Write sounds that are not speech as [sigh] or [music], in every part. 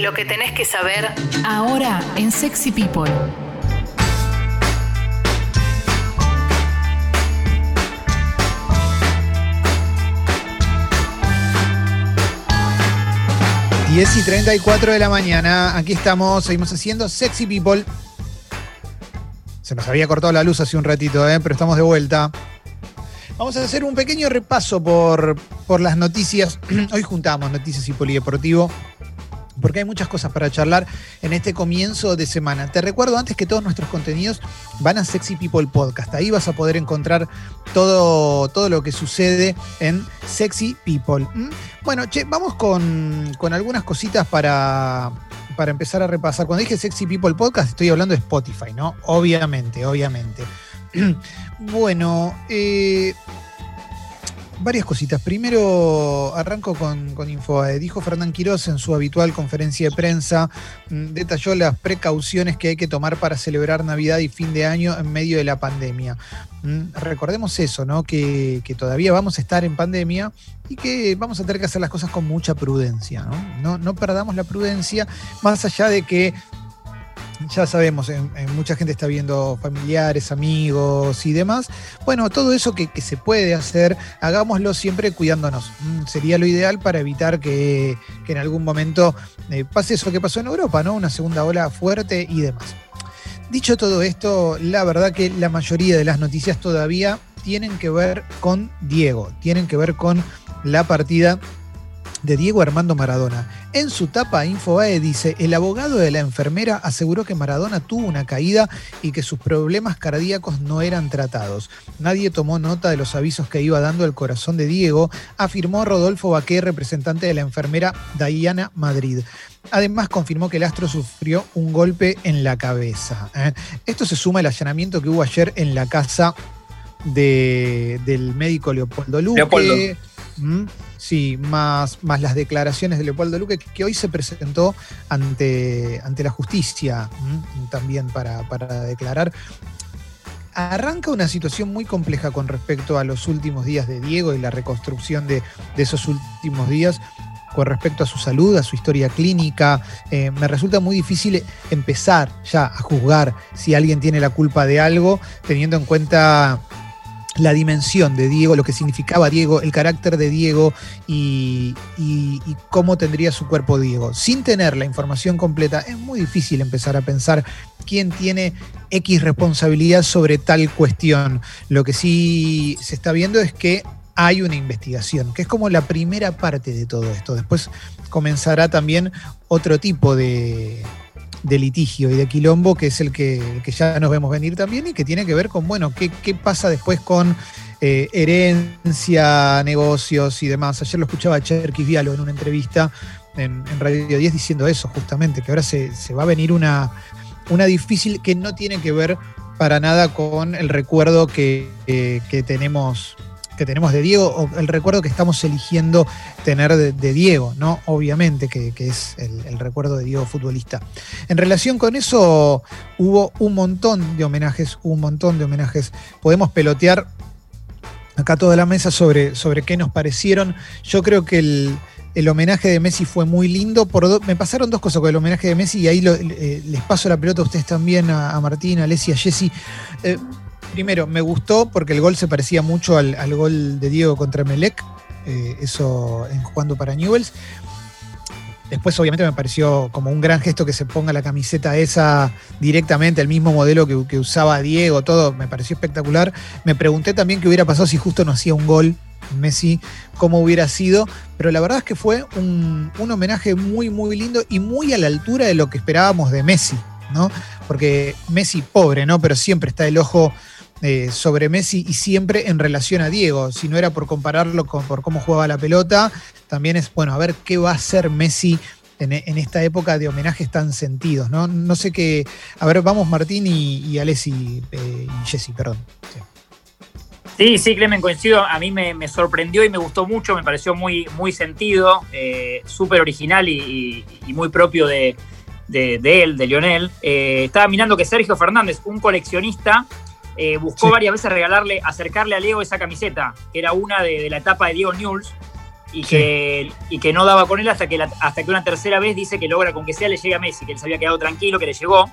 Lo que tenés que saber ahora en Sexy People. Diez y 34 de la mañana, aquí estamos, seguimos haciendo Sexy People. Se nos había cortado la luz hace un ratito, ¿eh? pero estamos de vuelta. Vamos a hacer un pequeño repaso por, por las noticias. [clears throat] Hoy juntamos noticias y polideportivo porque hay muchas cosas para charlar en este comienzo de semana. Te recuerdo antes que todos nuestros contenidos van a Sexy People Podcast. Ahí vas a poder encontrar todo, todo lo que sucede en Sexy People. ¿Mm? Bueno, che, vamos con, con algunas cositas para, para empezar a repasar. Cuando dije Sexy People Podcast, estoy hablando de Spotify, ¿no? Obviamente, obviamente. [clears throat] bueno, eh, varias cositas. Primero arranco con, con Infobae. Dijo Fernán Quiroz en su habitual conferencia de prensa, mm, detalló las precauciones que hay que tomar para celebrar Navidad y fin de año en medio de la pandemia. Mm, recordemos eso, ¿no? Que, que todavía vamos a estar en pandemia y que vamos a tener que hacer las cosas con mucha prudencia. No, no perdamos la prudencia, más allá de que ya sabemos, mucha gente está viendo familiares, amigos y demás. Bueno, todo eso que, que se puede hacer, hagámoslo siempre cuidándonos. Mm, sería lo ideal para evitar que, que en algún momento eh, pase eso que pasó en Europa, ¿no? Una segunda ola fuerte y demás. Dicho todo esto, la verdad que la mayoría de las noticias todavía tienen que ver con Diego, tienen que ver con la partida de Diego Armando Maradona. En su tapa Infobae dice, el abogado de la enfermera aseguró que Maradona tuvo una caída y que sus problemas cardíacos no eran tratados. Nadie tomó nota de los avisos que iba dando el corazón de Diego, afirmó Rodolfo Baqué, representante de la enfermera Diana Madrid. Además, confirmó que el astro sufrió un golpe en la cabeza. ¿eh? Esto se suma al allanamiento que hubo ayer en la casa de, del médico Leopoldo Luque. Leopoldo. ¿Mm? Sí, más, más las declaraciones de Leopoldo Luque, que hoy se presentó ante, ante la justicia también para, para declarar. Arranca una situación muy compleja con respecto a los últimos días de Diego y la reconstrucción de, de esos últimos días con respecto a su salud, a su historia clínica. Eh, me resulta muy difícil empezar ya a juzgar si alguien tiene la culpa de algo, teniendo en cuenta la dimensión de Diego, lo que significaba Diego, el carácter de Diego y, cómo tendría su cuerpo Diego. Sin tener la información completa, es muy difícil empezar a pensar quién tiene X responsabilidad sobre tal cuestión. Lo que sí se está viendo es que hay una investigación, que es como la primera parte de todo esto. Después comenzará también otro tipo de, de litigio y de quilombo, que es el que, que, ya nos vemos venir también y que tiene que ver con, bueno, qué, qué pasa después con eh, herencia, negocios y demás. Ayer lo escuchaba Cherkis Vialo en una entrevista en, en, Radio 10 diciendo eso, justamente, que ahora se, se va a venir una, una difícil que no tiene que ver para nada con el recuerdo que, eh, que tenemos que tenemos de Diego o el recuerdo que estamos eligiendo tener de, Diego, ¿no? Obviamente, que, que es el, recuerdo de Diego futbolista. En relación con eso, hubo un montón de homenajes, un montón de homenajes. Podemos pelotear acá toda la mesa sobre, sobre qué nos parecieron. Yo creo que el, el homenaje de Messi fue muy lindo. Por me pasaron dos cosas con el homenaje de Messi y ahí eh, les paso la pelota a ustedes también, a, a Martín, a Alessia, a Jessy. Eh, primero, me gustó porque el gol se parecía mucho al, gol de Diego contra Melec, eh, eso en jugando para Newells. Después, obviamente, me pareció como un gran gesto que se ponga la camiseta esa directamente, el mismo modelo que, que, usaba Diego, todo, me pareció espectacular. Me pregunté también qué hubiera pasado si justo no hacía un gol Messi, cómo hubiera sido, pero la verdad es que fue un, un homenaje muy, muy lindo y muy a la altura de lo que esperábamos de Messi, ¿no? Porque Messi, pobre, ¿no? Pero siempre está el ojo eh, sobre Messi y siempre en relación a Diego. Si no era por compararlo con por cómo jugaba la pelota, también es, bueno, a ver qué va a hacer Messi en, en esta época de homenajes tan sentidos, ¿no? No sé qué. A ver, vamos Martín y, y Alessi eh, y Jessy, perdón. Sí. Sí, sí, Clemen, coincido. A mí me, sorprendió y me gustó mucho, me pareció muy, muy sentido, eh, súper original y, muy propio de, de, él, de Lionel. Estaba mirando que Sergio Fernández, un coleccionista, eh, buscó sí. varias veces regalarle, acercarle a Diego esa camiseta, que era una de, de la etapa de Diego Newell's. y, que, y que no daba con él hasta que, hasta que una tercera vez dice que logra con que sea le llegue a Messi, que él se había quedado tranquilo, que le llegó.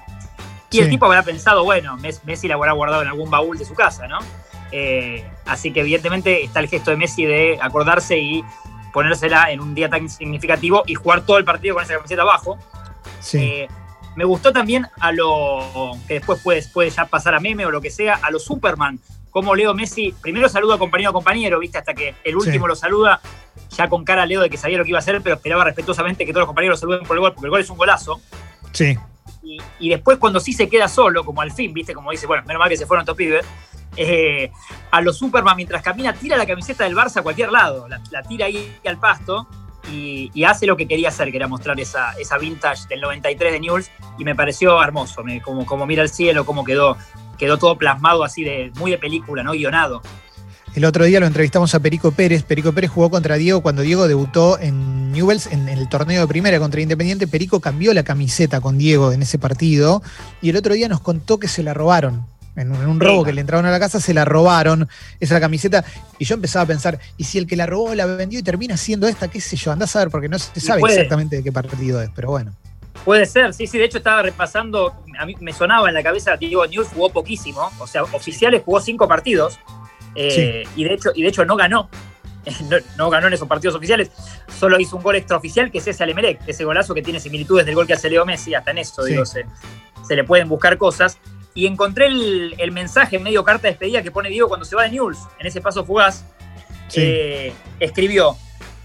Y el tipo habrá pensado, bueno, Messi la habrá guardado en algún baúl de su casa, ¿no? Eh, así que evidentemente está el gesto de Messi de acordarse y ponérsela en un día tan significativo y jugar todo el partido con esa camiseta abajo. Sí. Eh, me gustó también a lo que después puede, puede ya pasar a meme o lo que sea, a los Superman. Como Leo Messi, primero saluda a compañero a compañero, ¿viste? Hasta que el último lo saluda, ya con cara a Leo de que sabía lo que iba a hacer, pero esperaba respetuosamente que todos los compañeros lo saluden por el gol, porque el gol es un golazo. Sí. Y, después cuando sí se queda solo, como al fin, ¿viste? Como dice, bueno, menos mal que se fueron estos pibes. Eh, a los Superman mientras camina, tira la camiseta del Barça a cualquier lado, la, tira ahí al pasto y, hace lo que quería hacer, que era mostrar esa, esa vintage del 93 de Newell's y me pareció hermoso, como, como mira el cielo, cómo quedó, quedó todo plasmado así de muy de película, ¿no? Guionado. El otro día lo entrevistamos a Perico Pérez. Perico Pérez jugó contra Diego cuando Diego debutó en Newells en, el torneo de primera contra Independiente. Perico cambió la camiseta con Diego en ese partido y el otro día nos contó que se la robaron en un, robo que le entraron a la casa, se la robaron esa camiseta. Y yo empezaba a pensar, ¿y si el que la robó la vendió y termina siendo esta? ¿Qué sé yo? Andás a ver, porque no se sabe exactamente de qué partido es, pero bueno. Puede ser, sí, sí, de hecho estaba repasando, a mí me sonaba en la cabeza, Diego News jugó poquísimo, o sea, oficiales jugó cinco partidos, eh, y, de hecho, y de hecho no ganó, [laughs] no, ganó en esos partidos oficiales, solo hizo un gol extraoficial que es ese Alemelec, ese golazo que tiene similitudes del gol que hace Leo Messi, hasta en eso, digo, se, le pueden buscar cosas y encontré el, mensaje medio carta de despedida que pone Diego cuando se va de News, en ese paso fugaz. Eh, escribió: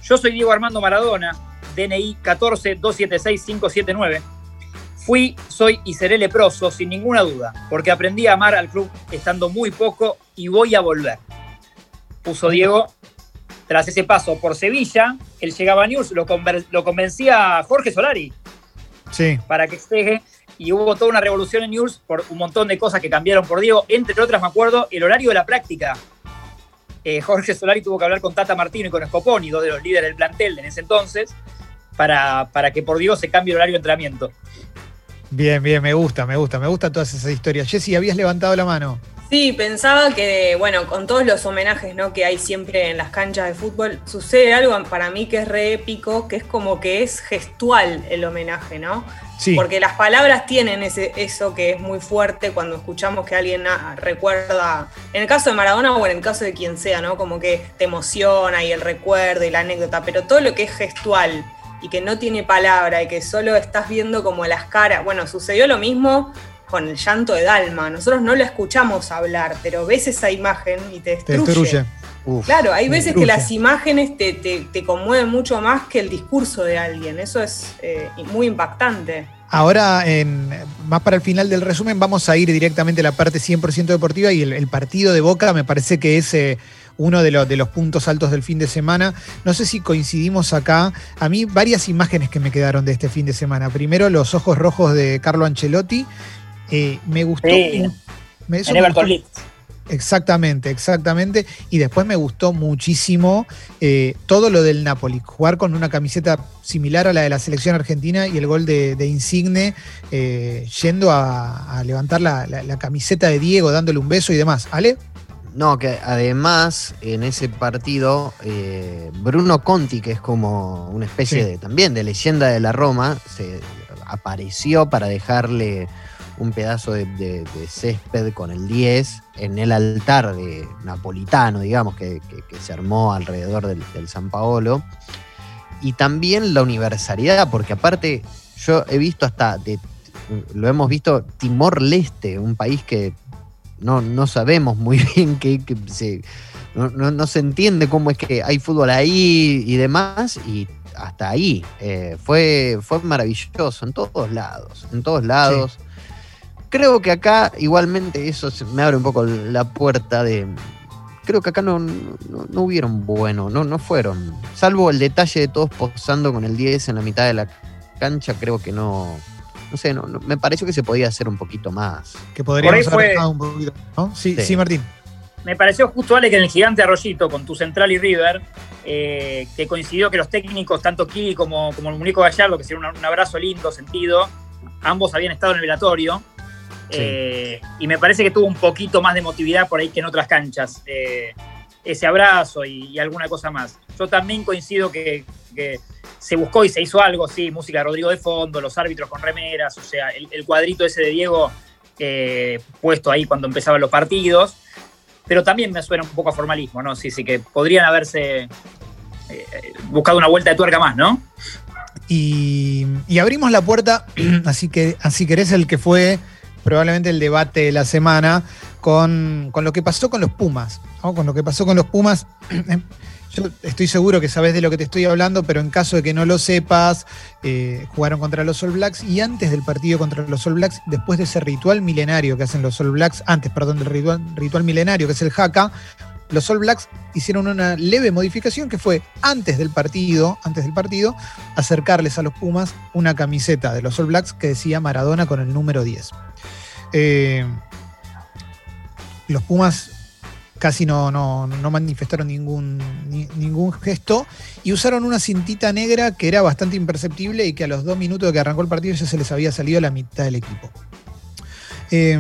Yo soy Diego Armando Maradona, DNI 14276579. Fui, soy y seré leproso, sin ninguna duda, porque aprendí a amar al club estando muy poco y voy a volver. Puso Diego. Tras ese paso por Sevilla, él llegaba a News, lo, lo convencía Jorge Solari sí. para que esté y hubo toda una revolución en News por un montón de cosas que cambiaron por Diego, entre otras me acuerdo el horario de la práctica. Eh, Jorge Solari tuvo que hablar con Tata Martino y con Scoponi, dos de los líderes del plantel en ese entonces, para, para que por Diego se cambie el horario de entrenamiento. Bien, bien, me gusta, me gusta, me gusta todas esas historias. Jessy, habías levantado la mano. Sí, pensaba que, bueno, con todos los homenajes ¿no? que hay siempre en las canchas de fútbol, sucede algo para mí que es re épico, que es como que es gestual el homenaje, ¿no? Porque las palabras tienen ese, eso que es muy fuerte cuando escuchamos que alguien recuerda, en el caso de Maradona o en el caso de quien sea, ¿no? Como que te emociona y el recuerdo y la anécdota, pero todo lo que es gestual y que no tiene palabra y que solo estás viendo como las caras, bueno, sucedió lo mismo con el llanto de Dalma, nosotros no lo escuchamos hablar, pero ves esa imagen y te destruye. claro, hay veces que las imágenes te, te, conmueven mucho más que el discurso de alguien. Eso es eh, muy impactante. Ahora, en, más para el final del resumen, vamos a ir directamente a la parte 100% deportiva y el, partido de Boca me parece que es eh, uno de, de, los puntos altos del fin de semana. No sé si coincidimos acá. A mí varias imágenes que me quedaron de este fin de semana. Primero, los ojos rojos de Carlo Ancelotti. Eh, me gustó. Me, Everton Exactamente, exactamente. Y después me gustó muchísimo eh, todo lo del Napoli. Jugar con una camiseta similar a la de la selección argentina y el gol de, Insigne eh, yendo a, levantar la, camiseta de Diego, dándole un beso y demás. ¿Ale? No, que además en ese partido eh, Bruno Conti, que es como una especie de también de leyenda de la Roma, se apareció para dejarle un pedazo de, césped con el 10 en el altar de napolitano, digamos, que, se armó alrededor del, San Paolo. Y también la universalidad, porque aparte yo he visto hasta, lo hemos visto, Timor-Leste, un país que no, sabemos muy [laughs] bien que, se, no, se entiende cómo es que hay fútbol ahí y demás, y hasta ahí. Eh, fue, fue maravilloso en todos lados, en todos lados. Creo que acá igualmente eso me abre un poco la puerta de... Creo que acá no, no, hubieron bueno, no, no fueron. Salvo el detalle de todos posando con el 10 en la mitad de la cancha, creo que no, no sé, no, me pareció que se podía hacer un poquito más. Que podríamos haber un poquito, ¿no? Sí, sí, Martín. Me pareció justo, Ale, que en el gigante Arroyito, con tu central y River, eh, que coincidió que los técnicos, tanto Kili como, como el Muñeco Gallardo, que sería un, un, abrazo lindo, sentido, ambos habían estado en el velatorio. Eh, y me parece que tuvo un poquito más de emotividad por ahí que en otras canchas. Eh, ese abrazo y, alguna cosa más. yo también coincido que, se buscó y se hizo algo, sí, música de Rodrigo de fondo, los árbitros con remeras, o sea, el, cuadrito ese de Diego eh, puesto ahí cuando empezaban los partidos, pero también me suena un poco a formalismo, ¿no? Sí, sí, que podrían haberse buscado una vuelta de tuerca más, ¿no? Y, abrimos la puerta, [clears throat] así que así que eres el que fue probablemente el debate de la semana con, lo que pasó con los Pumas. Con lo que pasó con los Pumas. [clears throat] Yo estoy seguro que sabes de lo que te estoy hablando, pero en caso de que no lo sepas, eh, jugaron contra los All Blacks y antes del partido contra los All Blacks, después de ese ritual milenario que hacen los All Blacks, antes, perdón, del ritual, ritual milenario que es el Haka, los All Blacks hicieron una leve modificación que fue antes del partido, antes del partido, acercarles a los Pumas una camiseta de los All Blacks que decía Maradona con el número 10. Eh, los Pumas casi no, no, manifestaron ningún, ningún gesto y usaron una cintita negra que era bastante imperceptible y que a los dos minutos de que arrancó el partido ya se les había salido la mitad del equipo. Eh,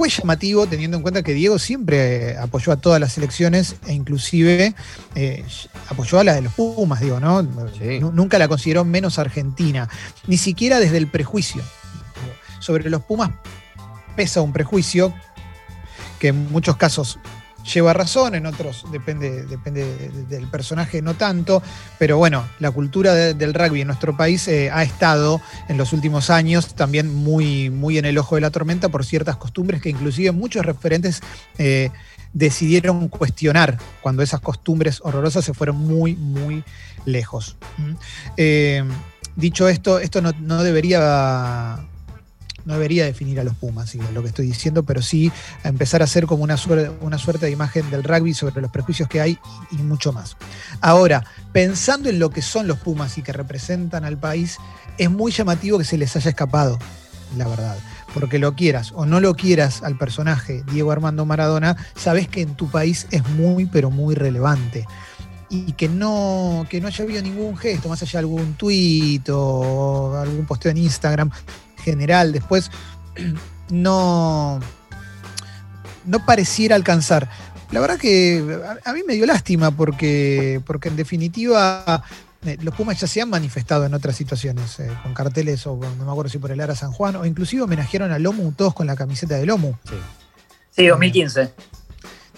fue llamativo teniendo en cuenta que Diego siempre eh, apoyó a todas las selecciones e inclusive eh, apoyó a la de los Pumas, digo, ¿no? Nunca la consideró menos argentina, ni siquiera desde el prejuicio. Sobre los Pumas pesa un prejuicio que en muchos casos lleva razón, en otros depende, depende del personaje, no tanto, pero bueno, la cultura del rugby en nuestro país eh, ha estado en los últimos años también muy, muy en el ojo de la tormenta por ciertas costumbres que inclusive muchos referentes eh, decidieron cuestionar cuando esas costumbres horrorosas se fueron muy, muy lejos. ¿Mm? Eh, dicho esto, esto no debería no debería definir a los Pumas, lo que estoy diciendo, pero sí empezar a hacer como una suerte, una suerte de imagen del rugby sobre los prejuicios que hay y mucho más. Ahora, pensando en lo que son los Pumas y que representan al país, es muy llamativo que se les haya escapado, la verdad. Porque lo quieras o no lo quieras al personaje Diego Armando Maradona, sabes que en tu país es muy, pero muy relevante y que no, que no haya habido ningún gesto, más allá de algún tuit o algún posteo en Instagram, general después [clears throat] no, no pareciera alcanzar. La verdad que a, mí me dio lástima porque, porque en definitiva eh, los Pumas ya se han manifestado en otras situaciones, eh, con carteles o no me acuerdo si por el Ara San Juan, o inclusive homenajearon a Lomu todos con la camiseta de Lomu. Sí, sí 2015.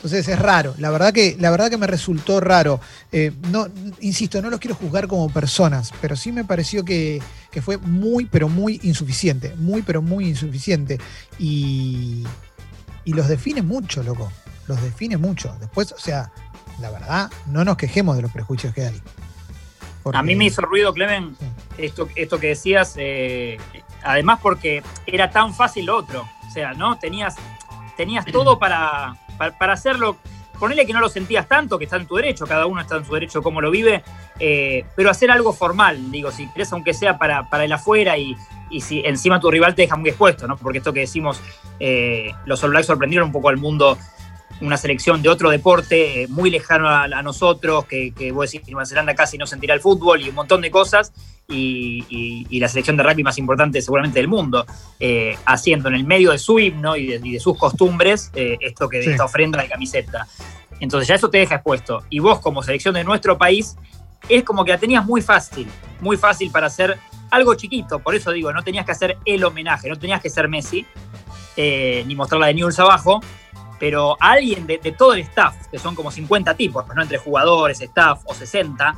Entonces es raro, la verdad que, la verdad que me resultó raro. Eh, no, insisto, no los quiero juzgar como personas, pero sí me pareció que, fue muy, pero muy insuficiente. Muy, pero muy insuficiente. Y, y los define mucho, loco. Los define mucho. Después, o sea, la verdad, no nos quejemos de los prejuicios que hay. A mí me hizo ruido, Clemen, esto, esto que decías, eh, además porque era tan fácil lo otro. O sea, ¿no? Tenías, tenías todo para, para, hacerlo, ponele que no lo sentías tanto, que está en tu derecho, cada uno está en su derecho cómo lo vive, eh, pero hacer algo formal, digo, si querés, aunque sea para, para el afuera y, si encima tu rival te deja muy expuesto, ¿no? Porque esto que decimos, eh, los All Blacks sorprendieron un poco al mundo una selección de otro deporte eh, muy lejano a, nosotros, que, que vos decís, Nueva Zelanda casi no sentirá el fútbol y un montón de cosas, y, la selección de rugby más importante seguramente del mundo, eh, haciendo en el medio de su himno y de, sus costumbres eh, esto que esta ofrenda de camiseta. Entonces ya eso te deja expuesto. Y vos como selección de nuestro país, es como que la tenías muy fácil, muy fácil para hacer algo chiquito. Por eso digo, no tenías que hacer el homenaje, no tenías que ser Messi, ni mostrarla de Newell's abajo, pero alguien de, todo el staff, que son como 50 tipos, ¿no? entre jugadores, staff o 60,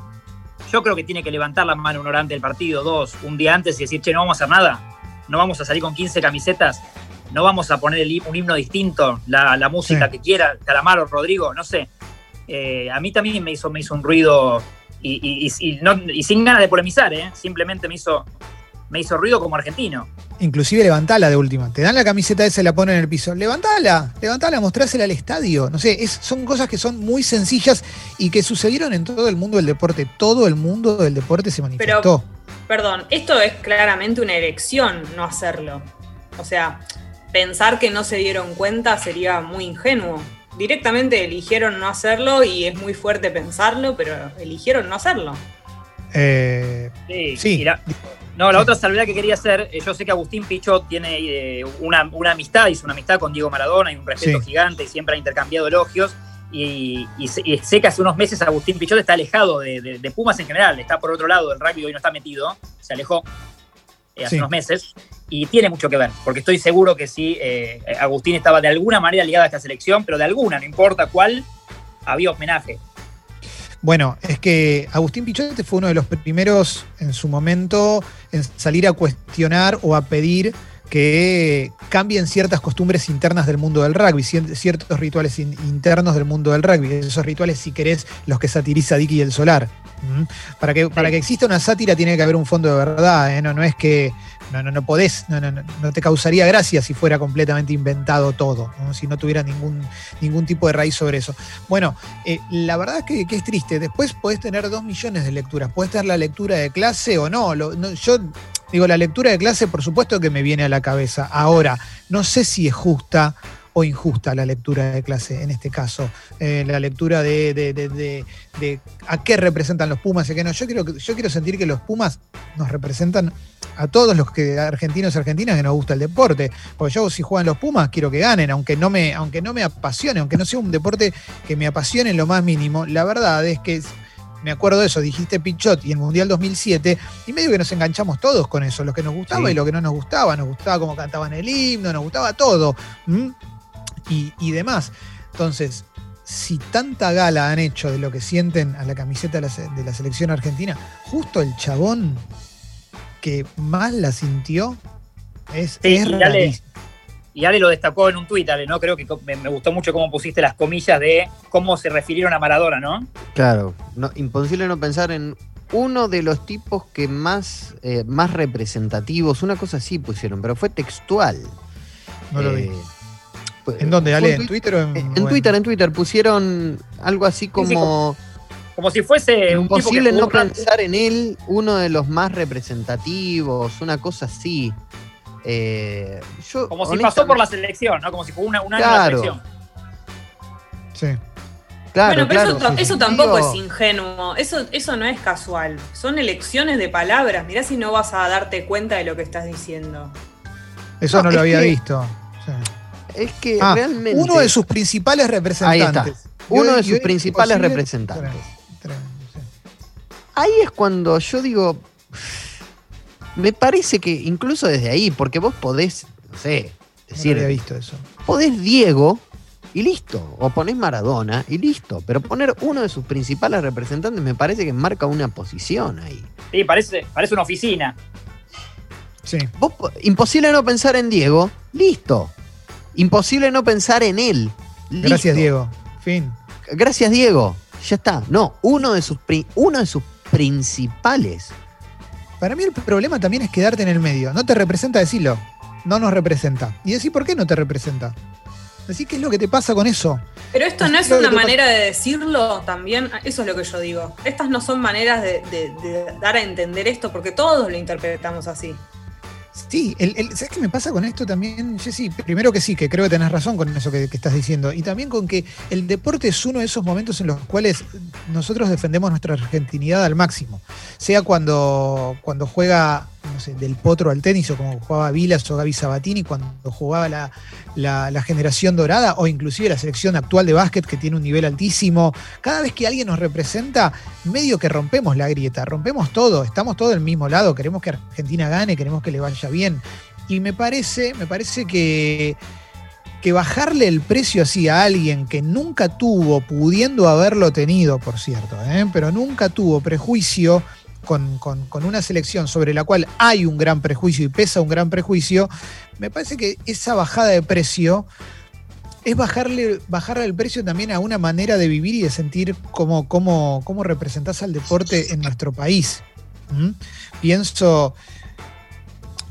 yo creo que tiene que levantar la mano un hora antes del partido, dos, un día antes y decir, che, no vamos a hacer nada, no vamos a salir con 15 camisetas, no vamos a poner un himno distinto, la, música que quiera, Calamaro, Rodrigo, no sé. Eh, a mí también me hizo, me hizo un ruido y, sin ganas de polemizar, ¿eh? simplemente me hizo, me hizo ruido como argentino. Inclusive levantala de última. Te dan la camiseta esa y la ponen en el piso. Levantala, levantala, mostrásela al estadio. No sé, son cosas que son muy sencillas y que sucedieron en todo el mundo del deporte. Todo el mundo del deporte se manifestó. Pero, perdón, esto es claramente una elección no hacerlo. O sea, pensar que no se dieron cuenta sería muy ingenuo. Directamente eligieron no hacerlo y es muy fuerte pensarlo, pero eligieron no hacerlo. Eh, sí, sí. No, la otra salvedad que quería hacer, eh, yo sé que Agustín Pichot tiene eh, una, amistad, hizo una amistad con Diego Maradona y un respeto gigante y siempre ha intercambiado elogios. y, sé que hace unos meses Agustín Pichot está alejado de, Pumas en general, está por otro lado, el rugby hoy no está metido, se alejó eh, hace unos meses y tiene mucho que ver, porque estoy seguro que sí, eh, Agustín estaba de alguna manera ligado a esta selección, pero de alguna, no importa cuál, había homenaje. Bueno, es que Agustín Pichot fue uno de los primeros en su momento en salir a cuestionar o a pedir que cambien ciertas costumbres internas del mundo del rugby, ciertos rituales internos del mundo del rugby. Esos rituales, si querés, los que satiriza Dicky y el Solar. Para que, para que exista una sátira tiene que haber un fondo de verdad, ¿eh? no, no es que no, no, no podés, no, no, no te causaría gracia si fuera completamente inventado todo, si no tuviera ningún, ningún tipo de raíz sobre eso. Bueno, eh, la verdad es que, es triste. Después podés tener dos millones de lecturas. Podés tener la lectura de clase o no. yo digo, la lectura de clase, por supuesto que me viene a la cabeza. Ahora, no sé si es justa o injusta la lectura de clase en este caso. Eh, la lectura de, a qué representan los Pumas y qué no. Yo quiero, yo quiero sentir que los Pumas nos representan a todos los que argentinos y argentinas que nos gusta el deporte. Porque yo si juegan los Pumas quiero que ganen, aunque no me, aunque no me apasione, aunque no sea un deporte que me apasione en lo más mínimo. La verdad es que me acuerdo de eso, dijiste Pichot y el Mundial 2007, y medio que nos enganchamos todos con eso, lo que nos gustaba y lo que no nos gustaba, nos gustaba cómo cantaban el himno, nos gustaba todo y, demás. Entonces, si tanta gala han hecho de lo que sienten a la camiseta de la, selección argentina, justo el chabón que más la sintió es, sí, y, Ale, lo destacó en un tuit, Ale, ¿no? Creo que me, gustó mucho cómo pusiste las comillas de cómo se refirieron a Maradona, ¿no? Claro, no, imposible no pensar en uno de los tipos que más, eh, más representativos, una cosa así pusieron, pero fue textual. No lo vi. Eh, ¿En dónde, Ale? ¿En Twitter o en.? En, Twitter, en Twitter. Pusieron algo así como. Como, si fuese. Imposible no pensar en él, uno de los más representativos, una cosa así. Eh, como si pasó por la selección, ¿no? Como si fue una, una claro. selección. Sí. Claro, bueno, pero eso, tampoco es ingenuo, eso, eso no es casual. Son elecciones de palabras. Mirá si no vas a darte cuenta de lo que estás diciendo. Eso no, lo había visto. Sí es que ah, realmente. Uno de sus principales representantes. Ahí está. Uno de sus principales representantes. Ahí es cuando yo digo. Me parece que incluso desde ahí, porque vos podés, no sé, decir. No había visto eso. Podés Diego y listo. O ponés Maradona y listo. Pero poner uno de sus principales representantes me parece que marca una posición ahí. Sí, parece, parece una oficina. Sí. imposible no pensar en Diego, listo. Imposible no pensar en él. Gracias, Diego. Fin. Gracias, Diego. Ya está. No, uno de sus, uno de sus principales. Para mí el problema también es quedarte en el medio. No te representa decirlo. No nos representa. Y decir por qué no te representa. Decir qué es lo que te pasa con eso. Pero esto no es una manera de decirlo también. Eso es lo que yo digo. Estas no son maneras de dar a entender esto porque todos lo interpretamos así. Sí, ¿sabes qué me pasa con esto también, Jessy? Primero que sí, que creo que tenés razón con eso que, estás diciendo. Y también con que el deporte es uno de esos momentos en los cuales nosotros defendemos nuestra argentinidad al máximo. Sea cuando, cuando juega no sé, del potro al tenis, o como jugaba Vilas o Gaby Sabatini cuando jugaba la, generación dorada, o inclusive la selección actual de básquet que tiene un nivel altísimo. Cada vez que alguien nos representa, medio que rompemos la grieta, rompemos todo, estamos todos del mismo lado, queremos que Argentina gane, queremos que le vaya bien. Y me parece, me parece que que bajarle el precio así a alguien que nunca tuvo, pudiendo haberlo tenido, por cierto, ¿eh? pero nunca tuvo prejuicio con, una selección sobre la cual hay un gran prejuicio y pesa un gran prejuicio, me parece que esa bajada de precio es bajarle, bajarle el precio también a una manera de vivir y de sentir cómo, cómo, cómo representás al deporte en nuestro país. ¿Mm? Pienso,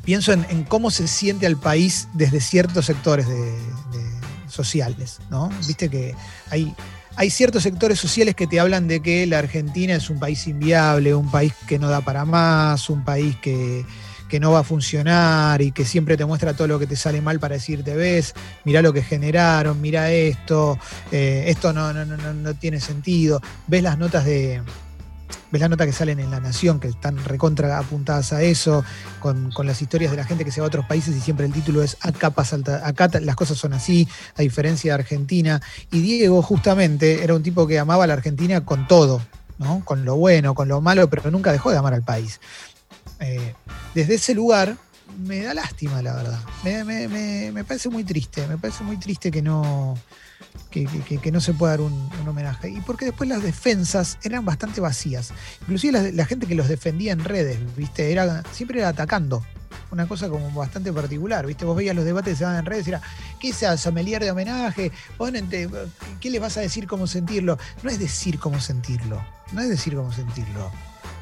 pienso en, cómo se siente al país desde ciertos sectores sociales, ¿no? Viste que hay, hay ciertos sectores sociales que te hablan de que la Argentina es un país inviable, un país que no da para más, un país que, no va a funcionar y que siempre te muestra todo lo que te sale mal para decirte, ves, mira lo que generaron, mira esto, eh, esto no, no, no, no, tiene sentido. Ves las notas de, ves la nota que salen en La Nación, que están recontra apuntadas a eso, con, las historias de la gente que se va a otros países y siempre el título es acá, pasa, acá las cosas son así, a diferencia de Argentina. Y Diego justamente era un tipo que amaba a la Argentina con todo, ¿no? con lo bueno, con lo malo, pero nunca dejó de amar al país. Eh, desde ese lugar me da lástima, la verdad. Me, parece muy triste, me parece muy triste que no, que, no se pueda dar un, homenaje. Y porque después las defensas eran bastante vacías. Inclusive la, gente que los defendía en redes, ¿viste? Era, siempre era atacando. Una cosa como bastante particular, ¿viste? Vos veías los debates que se daban en redes y era, ¿qué es sommelier de homenaje? Ponente, ¿qué les vas a decir cómo sentirlo? No es decir cómo sentirlo, no es decir cómo sentirlo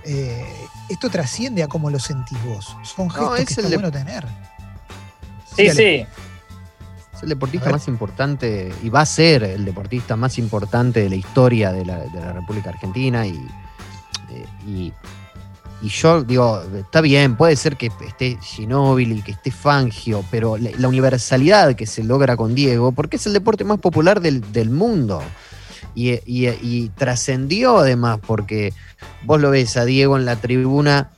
eh, esto trasciende a cómo lo sentís vos. Son gestos que está bueno tener. Sí, sí. Es el deportista más importante y va a ser el deportista más importante de la historia de la, República Argentina. Y, eh, y, yo digo, está bien, puede ser que esté Ginóbili, que esté Fangio, pero la, universalidad que se logra con Diego, porque es el deporte más popular del, del mundo y, trascendió además, porque vos lo ves a Diego en la tribuna.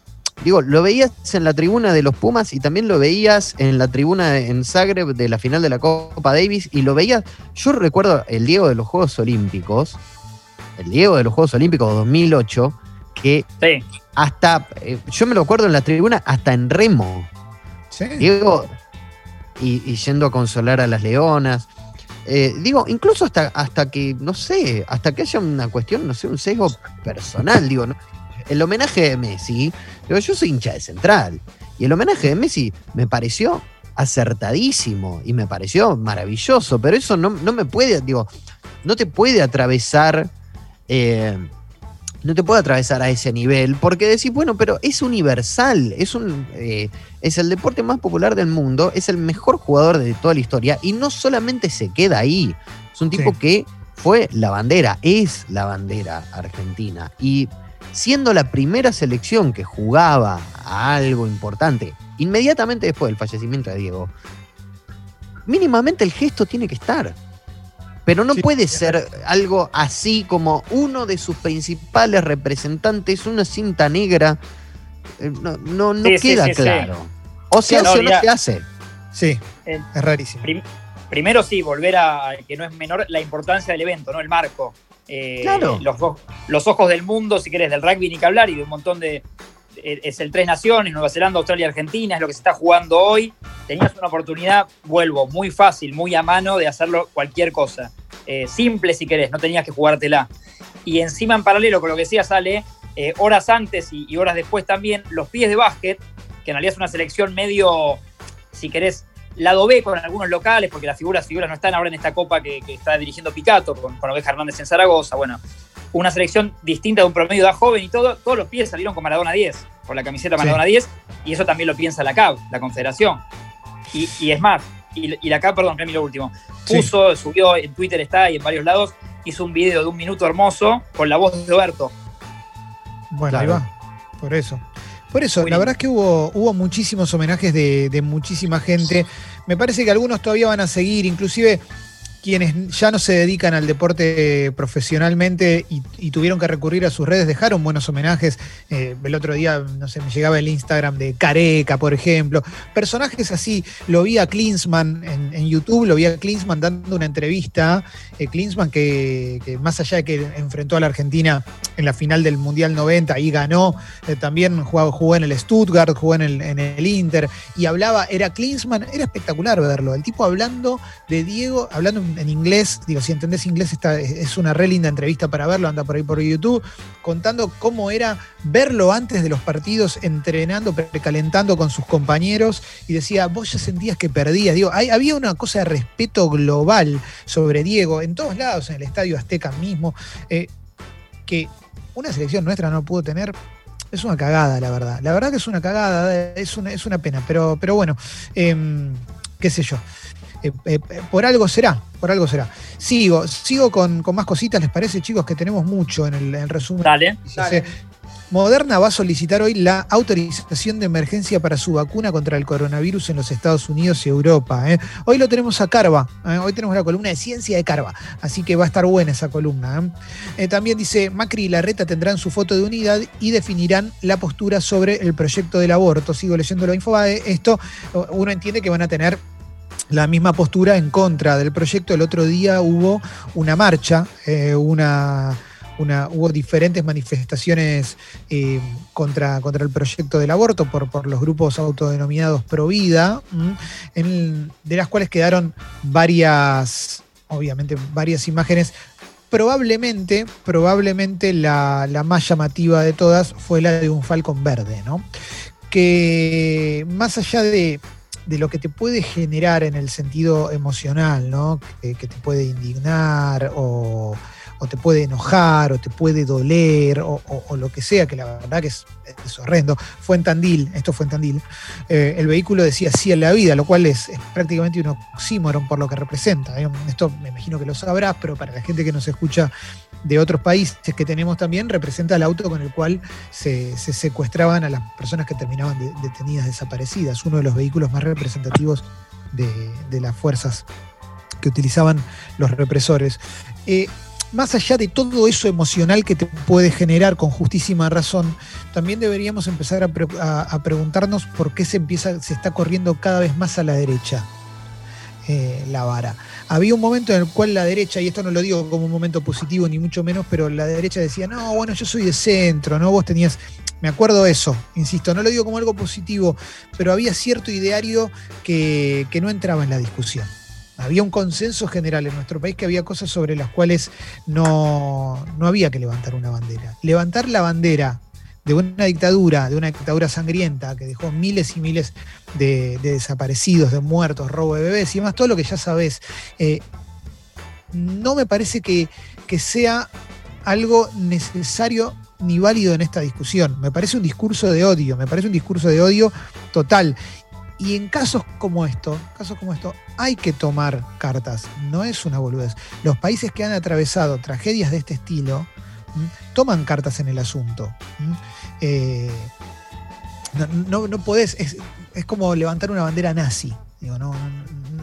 Digo, lo veías en la tribuna de los Pumas y también lo veías en la tribuna en Zagreb de la final de la Copa Davis y lo veías. Yo recuerdo el Diego de los Juegos Olímpicos, el Diego de los Juegos Olímpicos 2008, que hasta, eh, yo me lo acuerdo en la tribuna, hasta en remo. Diego, y, yendo a consolar a las leonas. Eh, digo, incluso hasta, hasta que, no sé, hasta que haya una cuestión, no sé, un sesgo personal, digo, el homenaje de Messi, digo, yo soy hincha de Central, y el homenaje de Messi me pareció acertadísimo y me pareció maravilloso, pero eso no, no me puede, digo, no te puede atravesar eh, no te puede atravesar a ese nivel, porque decís, bueno, pero es universal, es, un, eh, es el deporte más popular del mundo, es el mejor jugador de toda la historia, y no solamente se queda ahí, es un tipo que fue la bandera, es la bandera argentina, y siendo la primera selección que jugaba a algo importante, inmediatamente después del fallecimiento de Diego, mínimamente el gesto tiene que estar. Pero no puede ser algo así como uno de sus principales representantes, una cinta negra. Eh, no, no, queda claro. O sea, no, no se hace. Sí, es rarísimo. primero sí, volver a que no es menor la importancia del evento, ¿no? El marco. Eh, claro. Los, los, ojos del mundo, si querés, del rugby ni que hablar y de un montón de, es el Tres Naciones, Nueva Zelanda, Australia, Argentina, es lo que se está jugando hoy. Tenías una oportunidad, vuelvo, muy fácil, muy a mano de hacerlo cualquier cosa. Eh, simple si querés, no tenías que jugártela. Y encima en paralelo con lo que decía sale, eh, horas antes y, horas después también, los pies de básquet, que en realidad es una selección medio, si querés, lado B con algunos locales, porque las figuras, figuras no están ahora en esta copa que, está dirigiendo Picato con, con Oveja Hernández en Zaragoza. Bueno, una selección distinta de un promedio de edad joven y todo, todos los pies salieron con Maradona 10, con la camiseta Maradona 10, y eso también lo piensa la CAB, la Confederación. Y, es más, y, la CAB, perdón, lo último, puso, subió en Twitter, está y en varios lados, hizo un video de un minuto hermoso con la voz de Roberto. Bueno, ahí va, por eso. Por eso, la verdad es que hubo, hubo muchísimos homenajes de, de muchísima gente. Me parece que algunos todavía van a seguir, inclusive quienes ya no se dedican al deporte profesionalmente y, tuvieron que recurrir a sus redes dejaron buenos homenajes. Eh, el otro día, no sé, me llegaba el Instagram de Careca, por ejemplo. Personajes así. Lo vi a Klinsman en, YouTube, lo vi a Klinsman dando una entrevista. Eh, Klinsman que, más allá de que enfrentó a la Argentina en la final del Mundial 90 y ganó, eh, también jugó, en el Stuttgart, jugó en el, en el Inter y hablaba, era Klinsman, era espectacular verlo. El tipo hablando de Diego, hablando en inglés, digo, si entendés inglés, esta es una re linda entrevista para verlo, anda por ahí por YouTube, contando cómo era verlo antes de los partidos, entrenando, precalentando con sus compañeros, y decía, vos ya sentías que perdías. Digo, había una cosa de respeto global sobre Diego, en todos lados, en el Estadio Azteca mismo, eh, que una selección nuestra no pudo tener es una cagada, la verdad. La verdad que es una cagada, es una, es una pena, pero, pero bueno, em, qué sé yo. Eh, eh, por algo será, por algo será. Sigo, sigo con, más cositas, ¿les parece, chicos? Que tenemos mucho en el, resumen. Dale, Moderna va a solicitar hoy la autorización de emergencia para su vacuna contra el coronavirus en los Estados Unidos y Europa. ¿eh? Hoy lo tenemos a Carva, hoy tenemos la columna de ciencia de Carva, así que va a estar buena esa columna. también dice, Macri y Larreta tendrán su foto de unidad y definirán la postura sobre el proyecto del aborto. Sigo leyendo la Infobae. Esto uno entiende que van a tener la misma postura en contra del proyecto. El otro día hubo una marcha, una hubo diferentes manifestaciones eh, contra, contra el proyecto del aborto por, por los grupos autodenominados Pro Vida, de las cuales quedaron varias, obviamente, varias imágenes. Probablemente, probablemente la, más llamativa de todas fue la de un falcón verde, ¿no? Que más allá de, lo que te puede generar en el sentido emocional, ¿no? que te puede indignar o, o te puede enojar, o te puede doler, o, lo que sea, que la verdad que es, horrendo. Fue en Tandil, esto fue en Tandil, eh, el vehículo decía sí en la vida, lo cual es, prácticamente un oxímoron por lo que representa. Esto me imagino que lo sabrás, pero para la gente que nos escucha de otros países que tenemos también, representa el auto con el cual se, secuestraban a las personas que terminaban detenidas, desaparecidas, uno de los vehículos más representativos de, de las fuerzas que utilizaban los represores. Eh, más allá de todo eso emocional que te puede generar con justísima razón, también deberíamos empezar a, preguntarnos por qué se empieza, se está corriendo cada vez más a la derecha eh, la vara. Había un momento en el cual la derecha, y esto no lo digo como un momento positivo ni mucho menos, pero la derecha decía, no, bueno, yo soy de centro, ¿no? Vos tenías, me acuerdo eso, insisto, no lo digo como algo positivo, pero había cierto ideario que no entraba en la discusión había un consenso general en nuestro país que había cosas sobre las cuales no, había que levantar una bandera. Levantar la bandera de una dictadura, de una dictadura sangrienta que dejó miles y miles de, desaparecidos, de muertos, robo de bebés y demás, todo lo que ya sabes, eh, no me parece que, que sea algo necesario ni válido en esta discusión. Me parece un discurso de odio, me parece un discurso de odio total. Y en casos como esto, casos como esto, hay que tomar cartas. No es una boludez. Los países que han atravesado tragedias de este estilo toman cartas en el asunto. Eh, no, no, es, como levantar una bandera nazi.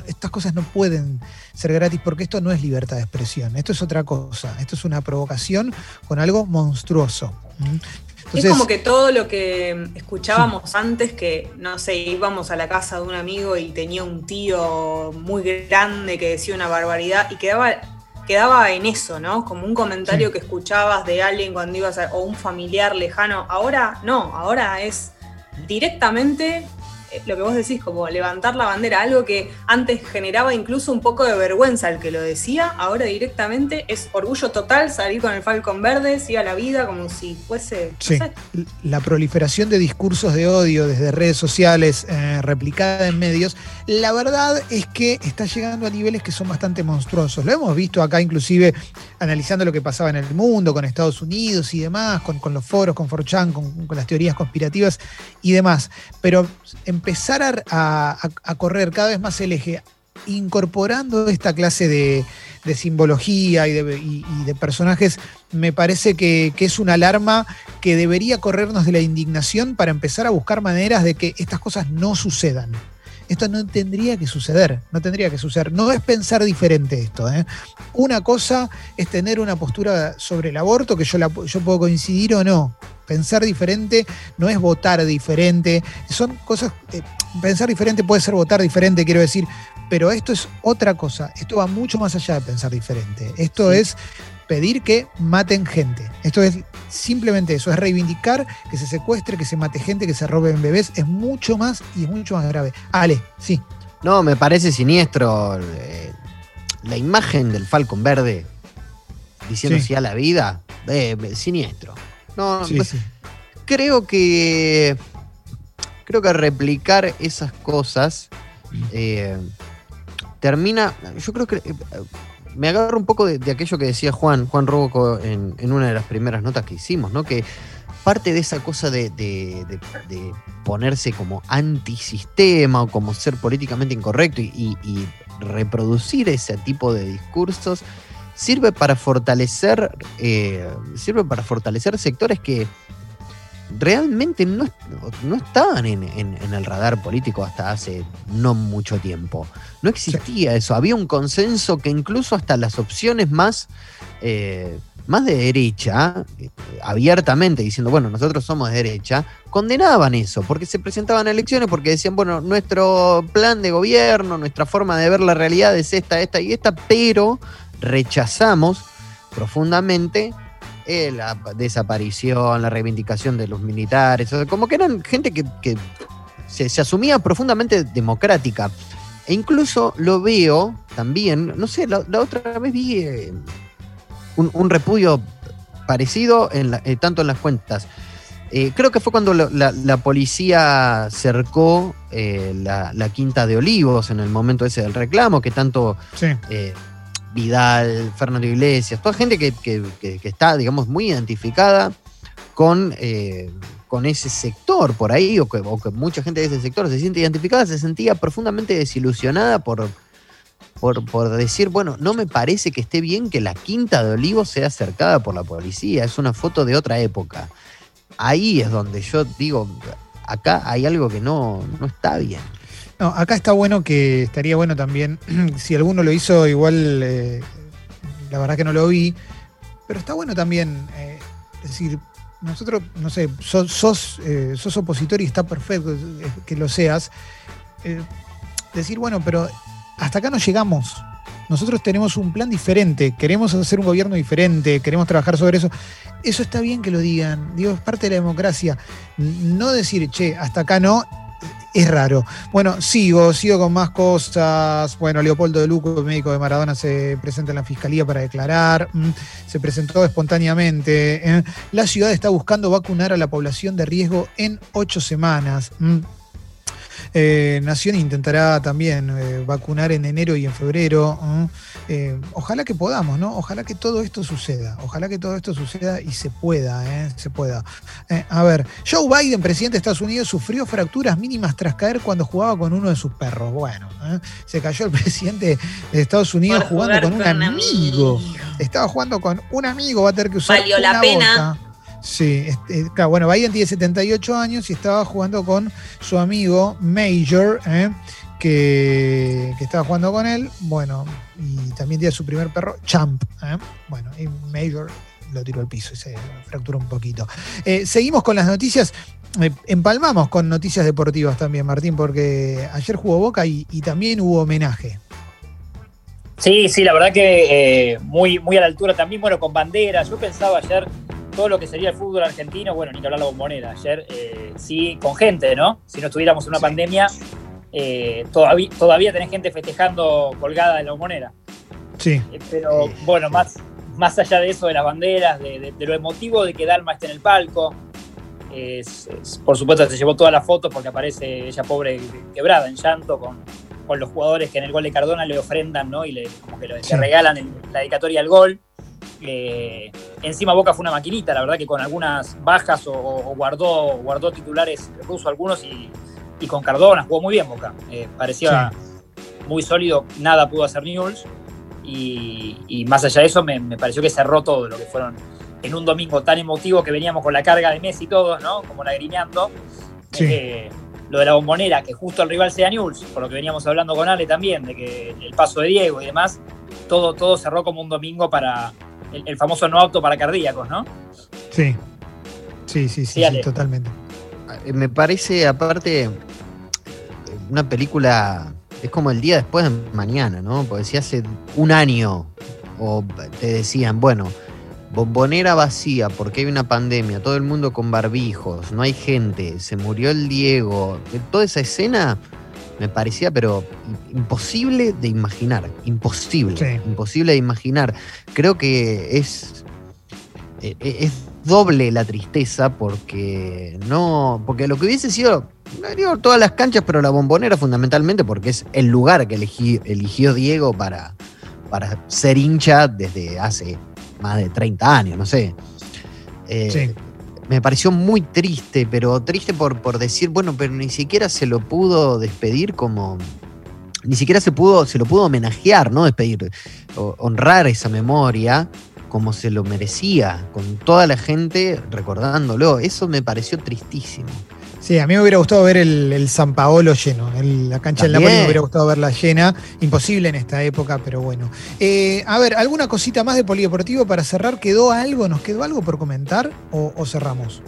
Estas cosas no pueden ser gratis porque esto no es libertad de expresión, esto es otra cosa, esto es una provocación con algo monstruoso es como que todo lo que escuchábamos antes, que no sé, íbamos a la casa de un amigo y tenía un tío muy grande que decía una barbaridad y quedaba, quedaba en eso, ¿no? Como un comentario que escuchabas de alguien cuando ibas a, o un familiar lejano. Ahora no, ahora es directamente lo que vos decís, como levantar la bandera, algo que antes generaba incluso un poco de vergüenza al que lo decía, ahora directamente es orgullo total salir con el falcón verde, siga la vida, como si fuese... Sí, la proliferación de discursos de odio desde redes sociales, eh, replicada en medios, la verdad es que está llegando a niveles que son bastante monstruosos. Lo hemos visto acá inclusive analizando lo que pasaba en el mundo, con Estados Unidos y demás, con, los foros, con Forchan, con, con las teorías conspirativas y demás. Pero en empezar a, correr cada vez más el eje, incorporando esta clase de, simbología y de, personajes, me parece que, es una alarma que debería corrernos de la indignación para empezar a buscar maneras de que estas cosas no sucedan. Esto no tendría que suceder, no tendría que suceder. No es pensar diferente esto. ¿eh? Una cosa es tener una postura sobre el aborto, que yo, yo puedo coincidir o no, pensar diferente no es votar diferente, son cosas, eh, pensar diferente puede ser votar diferente, quiero decir, pero esto es otra cosa, esto va mucho más allá de pensar diferente, esto es pedir que maten gente, esto es simplemente eso, es reivindicar que se secuestre, que se mate gente, que se roben bebés, es mucho más y es mucho más grave. Ale, sí. No, me parece siniestro eh, la imagen del Falcon Verde diciendo sí. a la vida, eh, siniestro. No, pues, creo que. Creo que replicar esas cosas eh, termina. Yo creo que. Eh, me agarro un poco de, aquello que decía Juan, Juan Roboco en, una de las primeras notas que hicimos, ¿no? Que parte de esa cosa de, ponerse como antisistema o como ser políticamente incorrecto y, reproducir ese tipo de discursos sirve para fortalecer, eh, sirve para fortalecer sectores que, realmente no, no estaban en, el radar político hasta hace no mucho tiempo. No existía eso. Había un consenso que incluso hasta las opciones más, eh, más de derecha, eh, abiertamente diciendo, bueno, nosotros somos de derecha, condenaban eso, porque se presentaban elecciones, porque decían, bueno, nuestro plan de gobierno, nuestra forma de ver la realidad es esta, esta y esta, pero rechazamos profundamente eh, la desaparición, la reivindicación de los militares, como que eran gente que, se, asumía profundamente democrática. E incluso lo veo también, no sé, la, otra vez vi eh, un, repudio parecido en eh, tanto en las cuentas. creo que fue cuando la, policía cercó la, quinta de Olivos en el momento ese del reclamo, que tanto Vidal, Fernando Iglesias, toda gente que, está, digamos, muy identificada con, eh, con ese sector por ahí, o que, mucha gente de ese sector se siente identificada, se sentía profundamente desilusionada por, por, decir, bueno, no me parece que esté bien que la Quinta de Olivos sea cercada por la policía, es una foto de otra época. Ahí es donde yo digo, acá hay algo que no, no está bien. No, acá está bueno que estaría bueno también, [clears throat] si alguno lo hizo, igual eh, la verdad que no lo vi, pero está bueno también, eh, decir, nosotros, no sé, sos, eh, sos, opositor y está perfecto que lo seas, decir, bueno, pero hasta acá no llegamos. Nosotros tenemos un plan diferente, queremos hacer un gobierno diferente, queremos trabajar sobre eso. Eso está bien que lo digan, digo, es parte de la democracia. No decir, che, hasta acá no, es raro. Bueno, sigo, sigo con más cosas. Bueno, Leopoldo de Luco, médico de Maradona, se presenta en la fiscalía para declarar. Mm, se presentó espontáneamente. ¿eh? La ciudad está buscando vacunar a la población de riesgo en ocho semanas. Mm. Eh, Nación intentará también eh, vacunar en enero y en febrero. Ojalá que podamos, ¿no? Ojalá que todo esto suceda. Ojalá que todo esto suceda y se pueda, se pueda. a ver, Joe Biden, presidente de Estados Unidos, sufrió fracturas mínimas tras caer cuando jugaba con uno de sus perros. Bueno, se cayó el [laughs] presidente de Estados Unidos jugando con un amigo. Estaba jugando con un amigo, va a tener que usar. Valió la pena. Sí, este, claro, bueno, Biden tiene 78 años y estaba jugando con su amigo Major, ¿eh? Que, estaba jugando con él. Bueno, y también tiene su primer perro, Champ. ¿eh? Bueno, y Major lo tiró al piso y se fracturó un poquito. Eh, seguimos con las noticias. empalmamos con noticias deportivas también, Martín, porque ayer jugó Boca y, también hubo homenaje. Sí, sí, la verdad que muy, muy a la altura también, bueno, con banderas. Yo pensaba ayer todo lo que sería el fútbol argentino, bueno, ni que hablar la bombonera. Ayer eh, sí, con gente, ¿no? Si no estuviéramos en una pandemia, eh, todavía, todavía tenés gente festejando colgada en la bombonera. Sí. Eh, pero bueno, más, más allá de eso, de las banderas, de, lo emotivo de que Dalma esté en el palco. por supuesto se llevó todas las fotos porque aparece ella pobre quebrada en llanto con, con los jugadores que en el gol de Cardona le ofrendan ¿no? y le, como que le, regalan la dedicatoria al gol. Eh, encima Boca fue una maquinita, la verdad que con algunas bajas o, guardó, guardó titulares, puso algunos y, con Cardona jugó muy bien Boca. Eh, parecía muy sólido, nada pudo hacer Newell's. Y, más allá de eso, me, pareció que cerró todo lo que fueron en un domingo tan emotivo que veníamos con la carga de Messi y todos, ¿no? Como lagrimeando. Eh, lo de la bombonera, que justo el rival sea Newell's, por lo que veníamos hablando con Ale también, de que el paso de Diego y demás, todo, todo cerró como un domingo para, el, famoso no apto para cardíacos, ¿no? Sí, sí, sí, sí, totalmente. Eh, me parece, aparte, una película, es como el día después de mañana, ¿no? Porque si hace un año o te decían, bueno, bombonera vacía porque hay una pandemia, todo el mundo con barbijos, no hay gente, se murió el Diego, toda esa escena me parecía, pero imposible de imaginar, imposible, imposible de imaginar. Creo que es, e, e, es doble la tristeza porque no, porque lo que hubiese sido, no digo todas las canchas, pero la bombonera fundamentalmente porque es el lugar que eligió Diego para, para ser hincha desde hace más de 30 años, no sé. Eh, sí me pareció muy triste, pero triste por, por decir, bueno, pero ni siquiera se lo pudo despedir como. Ni siquiera se pudo, se lo pudo homenajear, ¿no? Despedir, honrar esa memoria. como se lo merecía, con toda la gente recordándolo. Eso me pareció tristísimo. Sí, a mí me hubiera gustado ver el, San Paolo lleno. la cancha del Napoli me hubiera gustado verla llena. Imposible en esta época, pero bueno. Eh, a ver, ¿alguna cosita más de polideportivo para cerrar? ¿Quedó algo? ¿Nos quedó algo por comentar o, cerramos?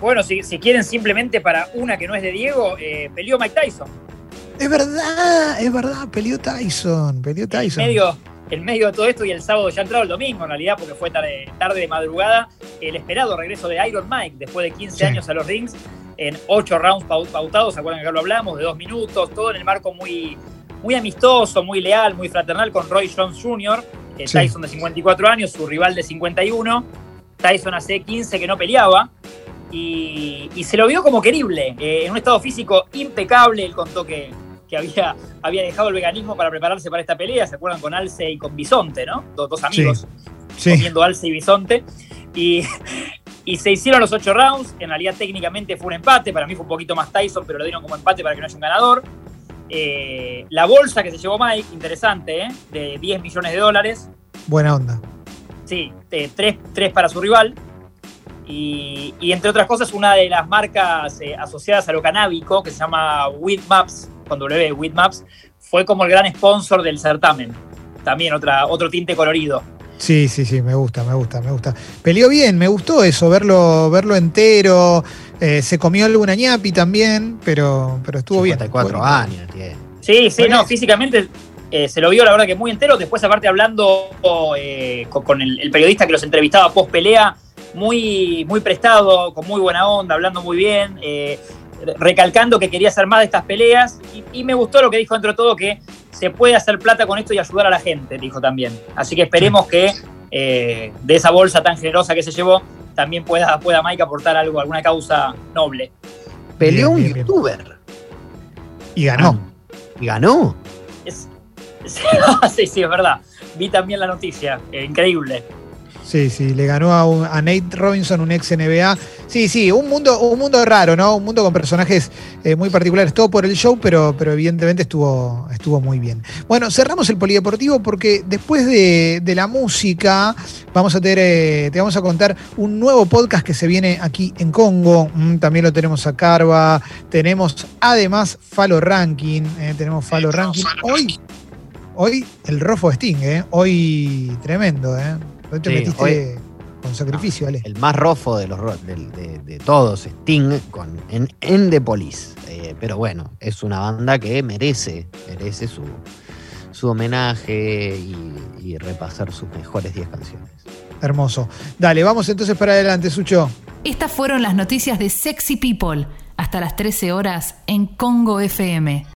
Bueno, si, quieren simplemente para una que no es de Diego, eh, peleó Mike Tyson. Es verdad, es verdad, peleó Tyson, peleó Tyson. En medio, en medio de todo esto y el sábado ya entrado el domingo en realidad porque fue tarde, tarde de madrugada, el esperado regreso de Iron Mike después de 15 años a los rings en ocho rounds pautados, ¿se acuerdan que acá lo hablamos? De dos minutos, todo en el marco muy, muy amistoso, muy leal, muy fraternal con Roy Jones Jr., Tyson de 54 años, su rival de 51. Tyson hace 15 que no peleaba y, se lo vio como querible, eh, en un estado físico impecable. Él contó que, había, había dejado el veganismo para prepararse para esta pelea, ¿se acuerdan? Con Alce y con Bisonte, ¿no? Dos, dos amigos comiendo Alce y Bisonte. Y, y se hicieron los ocho rounds. En realidad, técnicamente fue un empate. Para mí fue un poquito más Tyson, pero lo dieron como empate para que no haya un ganador. Eh, la bolsa que se llevó Mike, interesante, ¿eh? de 10 millones de dólares. Buena onda. Sí, tres, para su rival. Y, entre otras cosas, una de las marcas eh, asociadas a lo canábico, que se llama Maps, con W, Maps, fue como el gran sponsor del certamen. También otra, otro tinte colorido. Sí, sí, sí, me gusta, me gusta, me gusta. Peleó bien, me gustó eso, verlo, verlo entero. Eh, se comió alguna ñapi también, pero, pero estuvo 54 bien. años tiene. Sí, sí, no, físicamente eh, se lo vio la verdad que muy entero. Después, aparte, hablando eh, con, el, periodista que los entrevistaba post pelea, muy, muy prestado, con muy buena onda, hablando muy bien, recalcando que quería hacer más de estas peleas. Y, y, me gustó lo que dijo dentro de todo, que se puede hacer plata con esto y ayudar a la gente, dijo también. Así que esperemos que eh, de esa bolsa tan generosa que se llevó, también pueda, pueda Mike aportar algo, alguna causa noble. Peleó un youtuber. Y ganó. Ah, ¿Y ganó? [laughs] sí, sí, es verdad. Vi también la noticia. Eh, increíble. Sí, sí, le ganó a, Nate Robinson, un ex NBA. Sí, sí, un mundo, un mundo raro, ¿no? Un mundo con personajes eh, muy particulares, todo por el show, pero, pero evidentemente estuvo, estuvo muy bien. Bueno, cerramos el polideportivo porque después de, la música vamos a tener, eh, te vamos a contar un nuevo podcast que se viene aquí en Congo. Mm, también lo tenemos a Carva. Tenemos además Falo Ranking. Eh, tenemos Falo Ranking. Hoy, hoy el Rofo Sting, ¿eh? Hoy tremendo, ¿eh? Te metiste con sacrificio, Ale. El más rofo de los de, todos, Sting, con, en, en The Police. Eh, pero bueno, es una banda que merece, merece su, su homenaje y, repasar sus mejores 10 canciones. Hermoso. Dale, vamos entonces para adelante, Sucho. Estas fueron las noticias de Sexy People. Hasta las 13 horas en Congo FM.